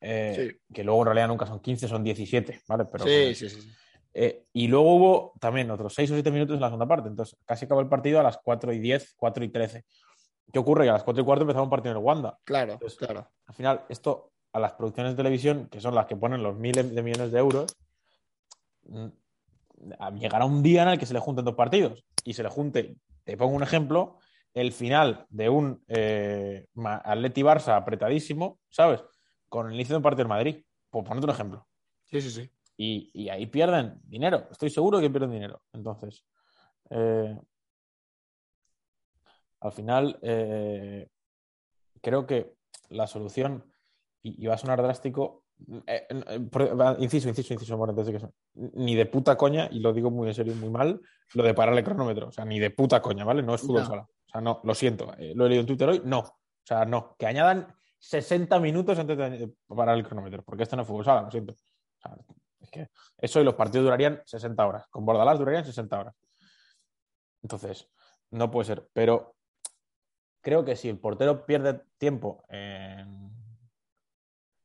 Eh, Que luego en realidad nunca son 15, son 17, ¿vale? Pero, sí, sí, sí, sí. Eh, y luego hubo también otros 6 o 7 minutos en la segunda parte. Entonces, casi acabó el partido a las 4 y 10, 4 y 13. ¿Qué ocurre? Que a las 4 y cuarto empezaba un partido en el Wanda. Claro, Entonces, claro. Al final, esto a las producciones de televisión, que son las que ponen los miles de millones de euros, mm, llegará un día en el que se le junten dos partidos y se le junte, te pongo un ejemplo, el final de un eh, Ma- Atleti Barça apretadísimo, ¿sabes? Con el inicio de un partido en Madrid. Por ponerte un ejemplo. Sí, sí, sí. Y, y ahí pierden dinero. Estoy seguro que pierden dinero. Entonces, eh, al final, eh, creo que la solución, y, y va a sonar drástico, eh, inciso, inciso, inciso, amor, antes de que se- ni de puta coña, y lo digo muy en serio y muy mal, lo de parar el cronómetro. O sea, ni de puta coña, ¿vale? No es fútbol No. sala. O sea, no, lo siento. lo he leído en Twitter hoy, no. O sea, no. Que añadan 60 minutos antes de parar el cronómetro, porque esto no es fútbol sala, lo siento. O sea, es que eso y los partidos durarían 60 horas. Con Bordalás durarían 60 horas. Entonces, no puede ser. Pero creo que si el portero pierde tiempo en...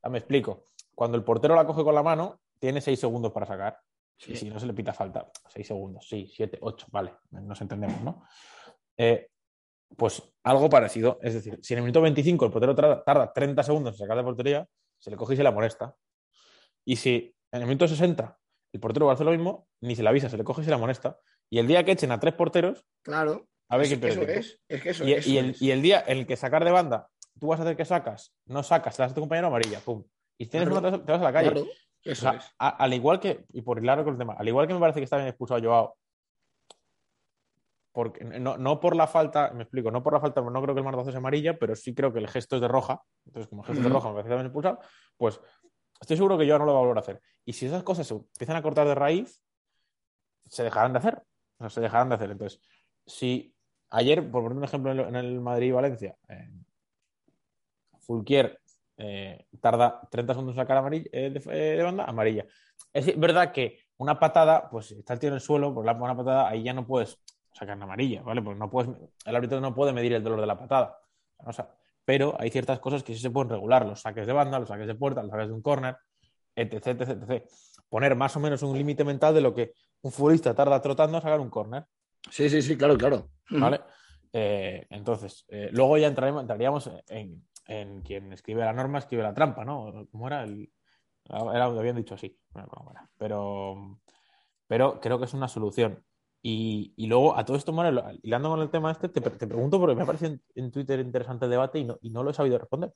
Ya me explico. Cuando el portero la coge con la mano, tiene 6 segundos para sacar. Sí. Y si no se le pita falta, 6 segundos, sí, 7, 8, vale, nos entendemos, ¿no? Eh, pues algo parecido. Es decir, si en el minuto 25 el portero tarda, tarda 30 segundos en sacar de portería, se le coge y se la molesta. Y si en el minuto 60 el portero hace lo mismo, ni se le avisa, se le coge y se la molesta. Y el día que echen a tres porteros, Claro. a ver quién pierde es, es que eso, Y, eso y el, es. y el día en el que sacar de banda, tú vas a hacer que sacas, no sacas, te das a tu compañero amarilla, pum. Y si tienes Claro. una, te vas- a la calle. Claro, O eso sea, es. a- al igual que, y por hilar con el tema, al igual que me parece que está bien expulsado Joao, porque no, no por la falta, me explico, no por la falta, no creo que el manotazo es amarilla, pero sí creo que el gesto es de roja. Entonces, como el gesto es de roja me parece que está bien expulsado, pues estoy seguro que Joao no lo va a volver a hacer. Y si esas cosas se empiezan a cortar de raíz, se dejarán de hacer. O sea, se dejarán de hacer. Entonces, si ayer, por poner un ejemplo en el, en el Madrid-Valencia, eh, Fulquier eh, tarda 30 segundos en sacar amarilla, eh, de, eh, de banda, amarilla. Es verdad que una patada, pues está el tío en el suelo, por la una patada, ahí ya no puedes sacar una amarilla, ¿vale? Pues no puedes, el árbitro no puede medir el dolor de la patada. O sea, pero hay ciertas cosas que sí se pueden regular, los saques de banda, los saques de puerta, los saques de un córner, etc, etc, etc. Poner más o menos un límite mental de lo que un futbolista tarda trotando a sacar un córner. Sí, sí, sí, claro, claro. ¿Vale? Eh, entonces, eh, luego ya entraremos, entraríamos en, en quien escribe la norma, escribe la trampa, ¿no? ¿Cómo era? El, era, lo habían dicho así, no me acuerdo cómo era. Pero, pero creo que es una solución. Y, y luego, a todo esto, More, hilando con el tema este, te, te pregunto porque me parece en, en, Twitter interesante el debate y no, y no lo he sabido responder.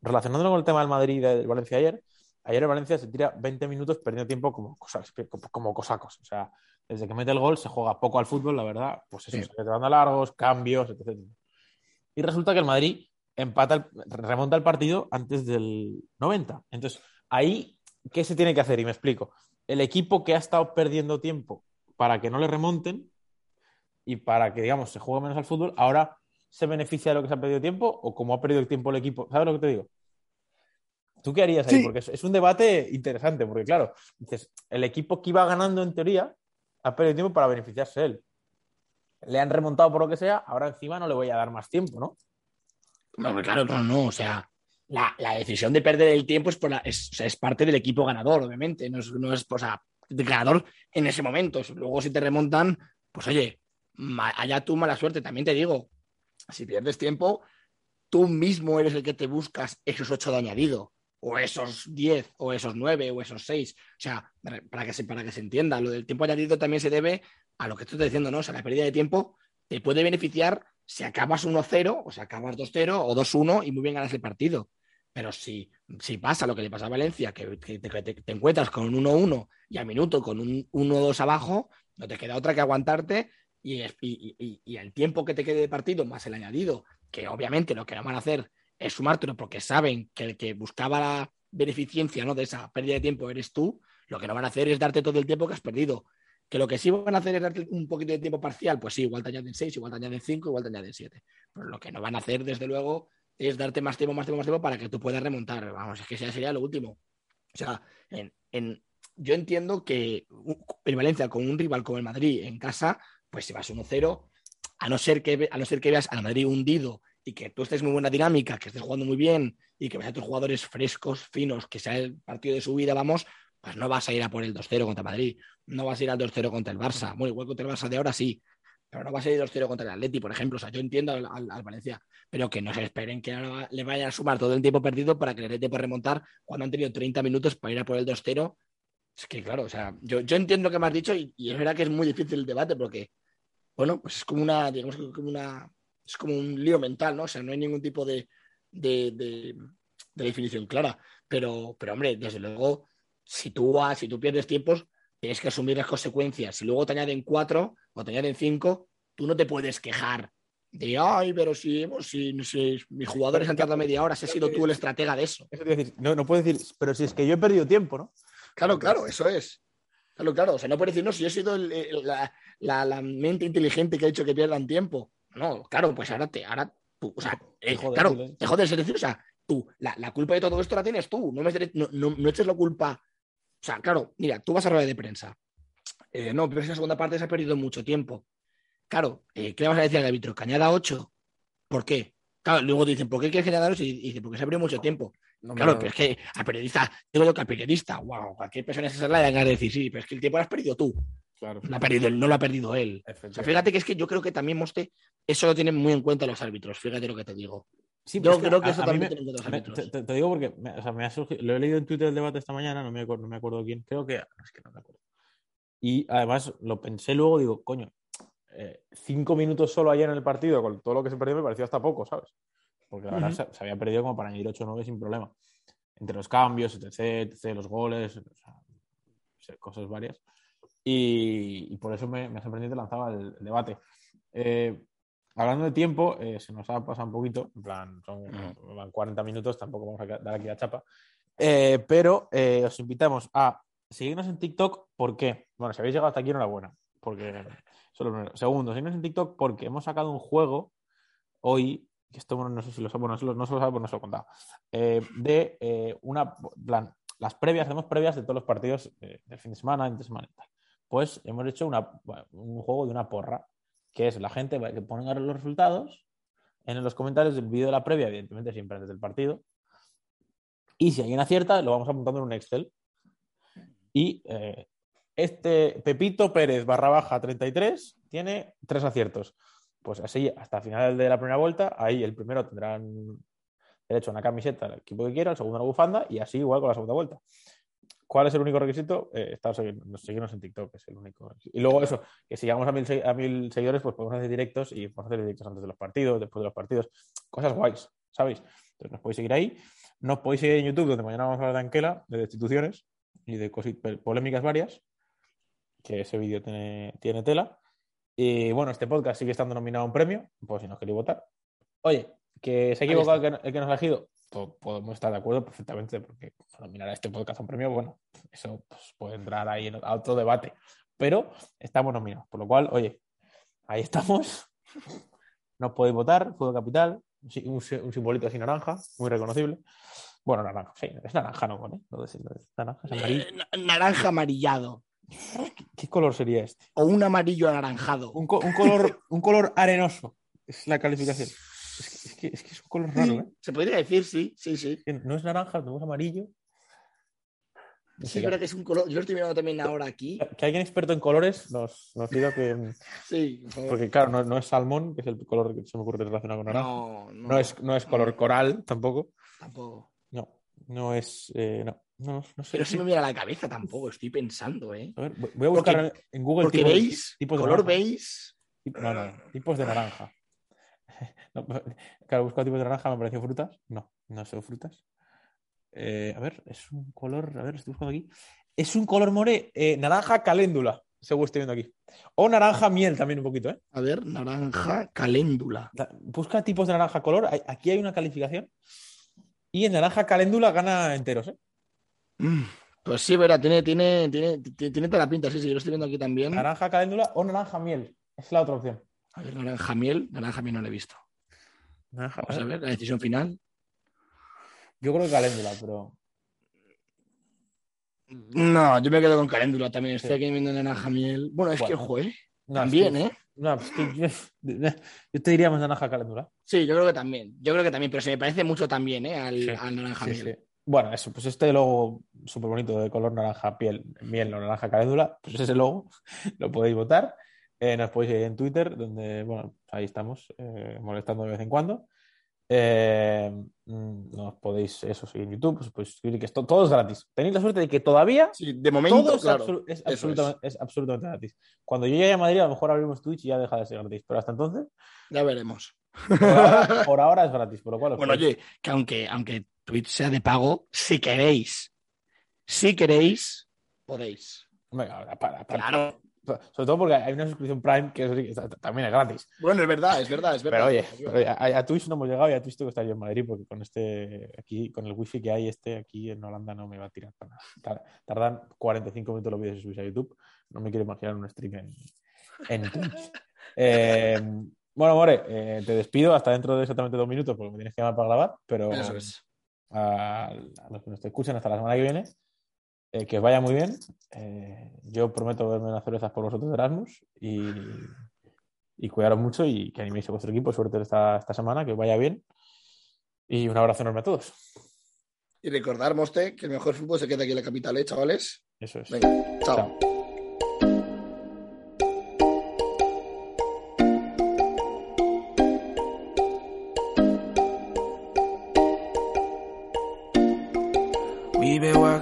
Relacionándolo con el tema del Madrid y del Valencia ayer, ayer el Valencia se tira 20 minutos perdiendo tiempo como, cosas, como, como cosacos. O sea, desde que mete el gol se juega poco al fútbol, la verdad, pues eso, sí. se van a largos, cambios, etc. Y resulta que el Madrid empata, el, remonta el partido antes del 90. Entonces, ahí, ¿qué se tiene que hacer? Y me explico. El equipo que ha estado perdiendo tiempo para que no le remonten y para que, digamos, se juegue menos al fútbol, ahora se beneficia de lo que se ha perdido tiempo o como ha perdido el tiempo el equipo. ¿Sabes lo que te digo? ¿Tú qué harías ahí? Sí. Porque es, un debate interesante, porque claro, dices, el equipo que iba ganando en teoría ha perdido tiempo para beneficiarse él. Le han remontado por lo que sea, ahora encima no le voy a dar más tiempo, ¿no? No, claro, no, no, o sea, la, la decisión de perder el tiempo es, por la, es, o sea, es, parte del equipo ganador, obviamente, no es, no es o sea, ganador en ese momento. Luego si te remontan, pues oye, allá tú mala suerte, también te digo, si pierdes tiempo, tú mismo eres el que te buscas esos ocho de añadido, o esos diez, o esos nueve, o esos seis. O sea, para que se, para que se entienda, lo del tiempo añadido también se debe a lo que estoy diciendo, ¿no? O sea, la pérdida de tiempo te puede beneficiar si acabas 1-0, o si acabas 2-0 o 2-1 y muy bien ganas el partido. Pero si, si pasa lo que le pasa a Valencia, que, te, encuentras con un 1-1 y a minuto con un 1-2 abajo, no te queda otra que aguantarte y, el tiempo que te quede de partido más el añadido, que obviamente lo que van a hacer es sumártelo porque saben que el que buscaba la beneficencia ¿no? de esa pérdida de tiempo eres tú, lo que no van a hacer es darte todo el tiempo que has perdido. Que lo que sí van a hacer es darte un poquito de tiempo parcial, pues sí, igual te añaden 6, igual te añaden 5, igual te añaden 7. Pero lo que no van a hacer, desde luego, es darte más tiempo, más tiempo, más tiempo para que tú puedas remontar. Vamos, es que ya sería lo último. O sea, en, en, yo entiendo que el Valencia con un rival como el Madrid en casa, pues si vas 1-0, a no ser que a no ser que veas al Madrid hundido y que tú estés muy buena dinámica, que estés jugando muy bien y que veas a tus jugadores frescos, finos, que sea el partido de su vida, vamos, pues no vas a ir a por el 2-0 contra Madrid, no vas a ir al 2-0 contra el Barça. Bueno, igual contra el Barça de ahora sí, pero no vas a ir 2-0 contra el Atleti, por ejemplo. O sea, yo entiendo al, al, al Valencia, pero que no se esperen que ahora le vayan a sumar todo el tiempo perdido para que le dé a remontar cuando han tenido 30 minutos para ir a por el 2-0. Es que, claro, o sea, yo, yo entiendo lo que me has dicho y, y, es verdad que es muy difícil el debate porque, bueno, pues es como una, digamos como una, es como un lío mental, ¿no? O sea, no hay ningún tipo de, de, de, de definición clara. Pero, pero, hombre, desde luego, si tú, si tú pierdes tiempos, tienes que asumir las consecuencias. Si luego te añaden cuatro o te añaden cinco, tú no te puedes quejar de, ay, pero si, si, si mis jugadores han tardado media hora, si has sido tú el estratega de eso. Eso te decir, no, no puedes decir, pero si es que yo he perdido tiempo, ¿no? Claro, claro, eso es. Claro, claro. O sea, no puedes decir, no, si yo he sido el- el- la, la- la mente inteligente que ha hecho que pierdan tiempo. No, claro, pues ahora te, ahora tú, o sea, eh, Te jodes, claro, sí. te jodes, es decir, o sea, tú, la, la culpa de todo esto la tienes tú, no, me, no, no, no eches la culpa. O sea, claro, mira, tú vas a rueda de prensa. Eh, no, pero esa segunda parte se ha perdido mucho tiempo. Claro, eh, ¿qué le vas a decir al árbitro? ¿Que añada 8? ¿Por qué? Claro, luego dicen, ¿por qué quieres que añada 8? Y dice, porque se ha perdido mucho tiempo. Claro, pero es que al periodista, digo yo que al periodista, wow, cualquier persona esa la de decir, sí, pero es que el tiempo lo has perdido tú, Claro. lo ha perdido él, no lo ha perdido él. O sea, fíjate que es que yo creo que también, Moste, eso lo tienen muy en cuenta los árbitros, fíjate lo que te digo. Sí, Yo creo que a- eso a también me- te, te- te digo porque me, o sea, me ha surgido- lo he leído en Twitter el debate esta mañana, no me acuerdo, no me acuerdo quién, creo que es que no me acuerdo. Y además lo pensé luego, digo, coño, eh, cinco minutos solo ayer en el partido con todo lo que se perdió me pareció hasta poco, ¿sabes? Porque la verdad Ujú. se, se había perdido como para añadir 8 o 9 sin problema. Entre los cambios, etc, etc, los goles, o sea, cosas varias. Y, y por eso me, me ha sorprendido lanzaba el, el debate. Eh, hablando de tiempo, eh, se nos ha pasado un poquito, en plan, son van 40 minutos, tampoco vamos a dar aquí la chapa. Eh, pero eh, os invitamos a seguirnos en TikTok, ¿por qué? Bueno, si habéis llegado hasta aquí, enhorabuena, porque eso es lo primero. Segundo, seguirnos en TikTok porque hemos sacado un juego hoy, que esto bueno, no sé si lo sabe, no se lo, no se lo sabe, pues no se lo he contado, de una, plan, las previas, hacemos previas de todos los partidos del fin de semana, entre semana y tal. Pues hemos hecho una, bueno, un juego de una porra, que es la gente que pone los resultados en los comentarios del vídeo de la previa, evidentemente siempre antes del partido. Y si alguien acierta, lo vamos apuntando en un Excel. Y eh, este Pepito Pérez barra baja 33 tiene tres aciertos. Pues así, hasta el final de la primera vuelta, ahí el primero tendrá derecho a una camiseta del equipo que quiera, el segundo una bufanda, y así igual con la segunda vuelta. ¿Cuál es el único requisito? Eh, estar seguirnos, seguirnos en TikTok, es el único. requisito. Y luego eso, que si llegamos a mil, se- a mil seguidores, pues podemos hacer directos y podemos hacer directos antes de los partidos, después de los partidos. Cosas guays, ¿sabéis? Entonces nos podéis seguir ahí. Nos podéis seguir en YouTube, donde mañana vamos a hablar de Anquela, de destituciones y de polémicas varias, que ese vídeo tiene, tiene tela. Y bueno, este podcast sigue estando nominado a un premio, pues si nos queréis votar. Oye, que se ha equivocado el que, el que nos ha elegido, po- podemos estar de acuerdo perfectamente, porque nominar a este podcast a un premio, bueno, eso pues, puede entrar ahí en- a otro debate. Pero estamos nominados, por lo cual, oye, ahí estamos. Nos podéis votar, Fútbol Capital, un, un si- un simbolito así naranja, muy reconocible. Bueno, naranja, sí, es naranja, no no decirlo, es naranja, es amarillo. Eh, na- naranja amarillado ¿Qué color sería este? o un amarillo anaranjado. Un, co- un color, un color arenoso, es la calificación. Es que, es que- un color raro, ¿eh? Se podría decir, sí, sí, sí. No es naranja, no es amarillo. No Sí, creo que es un color. Yo lo estoy mirando también ahora aquí. que alguien experto en colores nos, nos diga que. Sí, por favor. Porque, claro, no, no es salmón, que es el color que se me ocurre relacionado con naranja. no, no, No, es, no es color coral tampoco. Tampoco. No, no es. eh, no, no, no sé. Pero si me mira la cabeza tampoco, estoy pensando, ¿eh? A ver, voy a buscar Porque- en- Google Porque tipos, veis, tipos de color naranja. veis. No, no, no, tipos de naranja. No, claro, busco tipos de naranja, me pareció frutas. No, no son frutas. Eh, a ver, es un color. A ver, estoy buscando aquí. Es un color more, eh, naranja caléndula, según estoy viendo aquí. O naranja miel también un poquito, ¿eh? A ver, naranja caléndula. Busca tipos de naranja color. Aquí hay una calificación. Y en naranja caléndula gana enteros, ¿eh? Mm, Pues sí, verá, tiene, tiene, tiene, tiene, tiene toda la pinta, sí, sí, yo lo estoy viendo aquí también. Naranja caléndula o naranja miel. Es la otra opción. A ver, naranja miel, naranja miel no lo he visto. Naranja, Vamos a ver, la decisión final. Yo creo que caléndula, pero. No, yo me quedo con caléndula también. Estoy Sí. aquí viendo naranja miel. Bueno, es Bueno. que, joder, No, es también, que- ¿eh? No, es que yo, yo te diría más naranja caléndula. Sí, yo creo que también. Yo creo que también, pero se me parece mucho también, ¿eh? Al, Sí, al naranja Sí, miel. sí. Bueno, eso, pues este logo súper bonito de color naranja piel, miel o naranja caléndula, pues ese logo lo podéis votar. Eh, nos podéis seguir en Twitter, donde, bueno, ahí estamos eh, molestando de vez en cuando. Eh, mm, nos podéis eso seguir en YouTube, pues, podéis suscribir, que esto todo es gratis. Tenéis la suerte de que todavía Sí, de momento, todo es, claro. absolu- es absolutamente, es absolutamente gratis. Cuando yo llegue a Madrid, a lo mejor abrimos Twitch y ya deja de ser gratis, pero hasta entonces, Ya veremos. por ahora, por ahora es gratis, por lo cual Bueno, podéis- oye, que aunque, aunque Twitch sea de pago, si queréis Si queréis, podéis. Venga, para, para. Claro. Sobre todo porque hay una suscripción Prime que también es gratis. Bueno, es verdad, es verdad, es verdad. Pero oye, pero oye, a, a Twitch no hemos llegado y a Twitch tengo que estar yo en Madrid porque con este aquí, con el wifi que hay este aquí en Holanda no me va a tirar para nada. Tar- Tardan 45 minutos los vídeos en subirse a YouTube. No me quiero imaginar un stream en, en Twitch. Eh, bueno, More, eh, te despido hasta dentro de exactamente dos minutos porque me tienes que llamar para grabar, pero Eso es. a, a los que nos escuchen hasta la semana que viene, eh, que os vaya muy bien. Eh, yo prometo beberme unas cervezas por vosotros de Erasmus y, y cuidaros mucho y que animéis a vuestro equipo. Suerte esta, esta semana, que os vaya bien. Y un abrazo enorme a todos. Y recordar, Moste, que el mejor fútbol se queda aquí en la capital, ¿eh, chavales? Eso es. Venga, chao. Chao.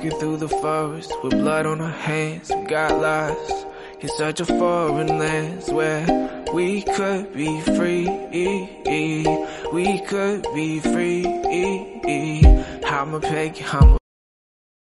Walking through the forest with blood on our hands. We got lost in such a foreign land where we could be free. We could be free. I'm a peg, I'm a